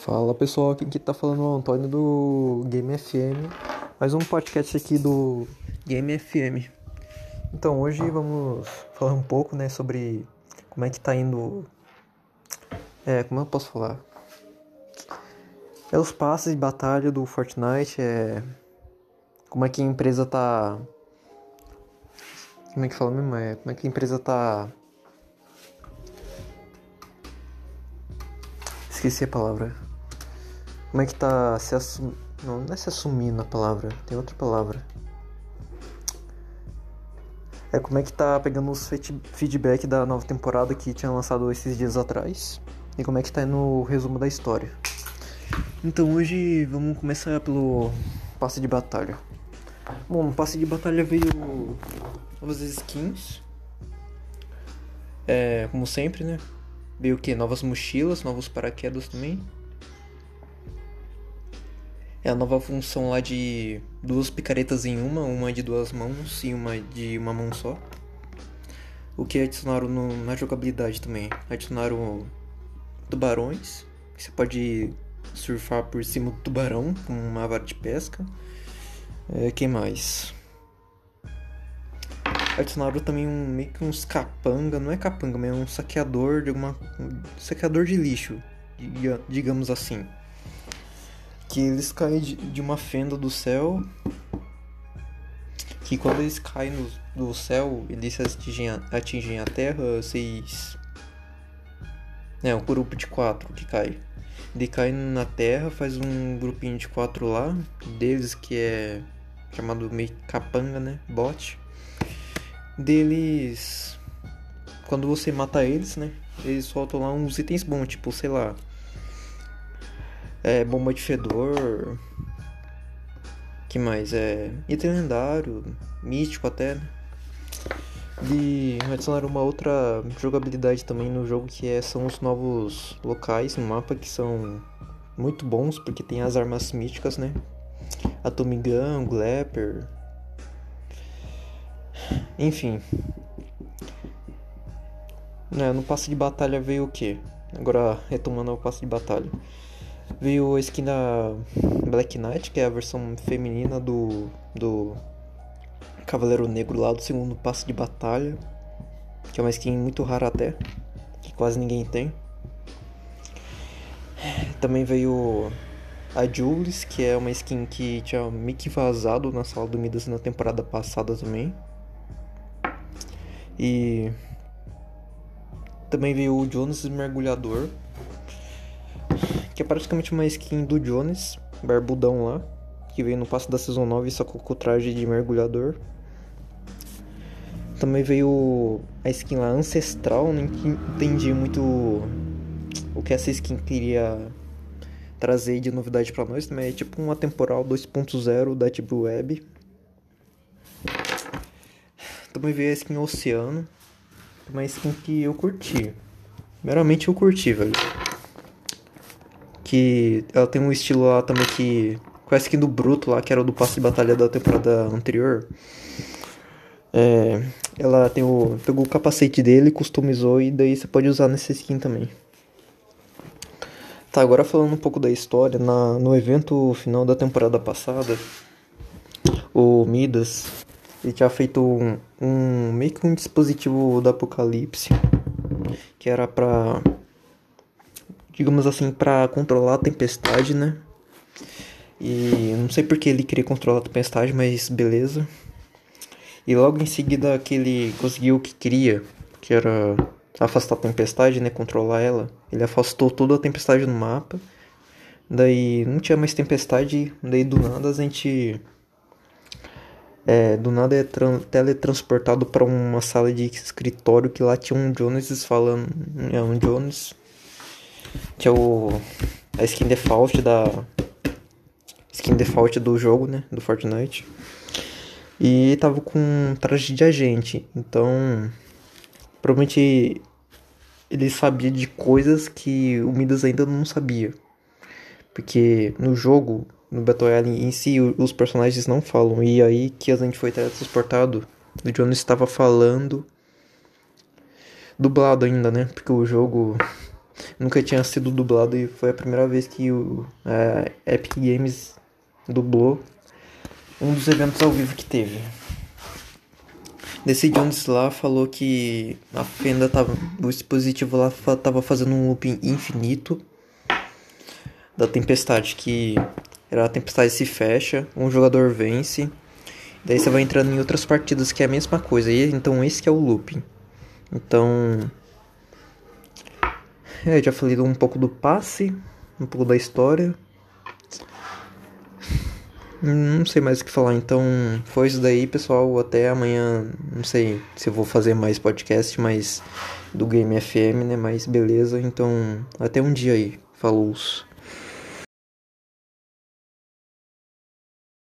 Fala pessoal, aqui que tá falando é o Antônio do Game FM, mais um podcast aqui do Game FM. Então hoje vamos falar um pouco, né, sobre como é que tá indo, é, como eu posso falar? É os passes de batalha do Fortnite, é como é que a empresa tá, como é que fala mesmo, é como é que a empresa tá Esqueci a palavra. Como é que tá se assumindo. Não, não é se assumindo a palavra, tem outra palavra. É como é que tá pegando os feedback da nova temporada que tinha lançado esses dias atrás. E como é que tá no resumo da história. Então hoje vamos começar pelo passe de batalha. Bom, no passe de batalha veio novas skins. É, como sempre, né? Veio o que? Novas mochilas, novos paraquedas também. A nova função lá de duas picaretas em uma, uma de duas mãos e uma de uma mão só. O que adicionaram no, na jogabilidade também. Adicionaram tubarões, que você pode surfar por cima do tubarão com uma vara de pesca. É, quem mais? adicionaram também um meio que uns capanga, não é capanga, mas é um saqueador de alguma um saqueador de lixo, digamos assim. Que eles caem de, de uma fenda do céu. Que quando eles caem no, do céu, eles atingem a, atingem a terra, vocês. É, um grupo de quatro que cai. Ele cai na terra, faz um grupinho de quatro lá, deles que é chamado meio capanga, né? Bot deles. Quando você mata eles, né? Eles soltam lá uns itens bons, tipo, sei lá. É, bomba de fedor. que mais? É. Item lendário, místico até, né? E adicionaram uma outra jogabilidade também no jogo que é, são os novos locais no mapa que são muito bons porque tem as armas místicas, né? Atomic Glapper, enfim. É, no passe de batalha veio o que? Agora retomando o passe de batalha. Veio a skin da Black Knight, que é a versão feminina do, do Cavaleiro Negro lá do segundo passe de batalha. Que é uma skin muito rara até. Que quase ninguém tem. Também veio a Jules, que é uma skin que tinha meio que vazado na sala do Midas na temporada passada também. E também veio o Jones Mergulhador, que é praticamente uma skin do Jones, barbudão lá, que veio no passo da Season 9 só com o traje de mergulhador. Também veio a skin lá ancestral, nem entendi muito o que essa skin queria trazer de novidade para nós, também é tipo uma temporal 2.0 da Deep Web. Também veio a skin Oceano. Uma skin que eu curti. Meramente eu curti, velho. Que ela tem um estilo lá também que. Com a skin do Bruto lá, que era o do passe de batalha da temporada anterior. É, ela tem o. Pegou o capacete dele, customizou e daí você pode usar nessa skin também. Tá, agora falando um pouco da história, na, no evento final da temporada passada, o Midas ele tinha feito um, um meio que um dispositivo do Apocalipse que era para digamos assim para controlar a tempestade, né? E não sei porque ele queria controlar a tempestade, mas beleza. E logo em seguida que ele conseguiu o que queria, que era afastar a tempestade, né, controlar ela. Ele afastou toda a tempestade no mapa. Daí não tinha mais tempestade, daí do nada a gente é, do nada é teletransportado para uma sala de escritório que lá tinha um Jones falando. É um Jones. Que é o. A skin default da. Skin default do jogo, né? Do Fortnite. E tava com um traje de agente. Então. Provavelmente ele sabia de coisas que o Midas ainda não sabia. Porque no jogo no Battle Royale em si, os personagens não falam. E aí que a gente foi teletransportado, o Jonas estava falando dublado ainda, né? Porque o jogo Nunca tinha sido dublado e foi a primeira vez que o é, Epic Games dublou um dos eventos ao vivo que teve. Desse Jones lá falou que a fenda tava. O dispositivo lá tava fazendo um looping infinito da tempestade, que era a tempestade se fecha, um jogador vence, daí você vai entrando em outras partidas que é a mesma coisa. E então esse que é o looping. Então. É, já falei um pouco do passe, um pouco da história. Não sei mais o que falar, então foi isso daí, pessoal. Até amanhã. Não sei se eu vou fazer mais podcast, mas do Game FM, né? Mas beleza, então até um dia aí. Falou.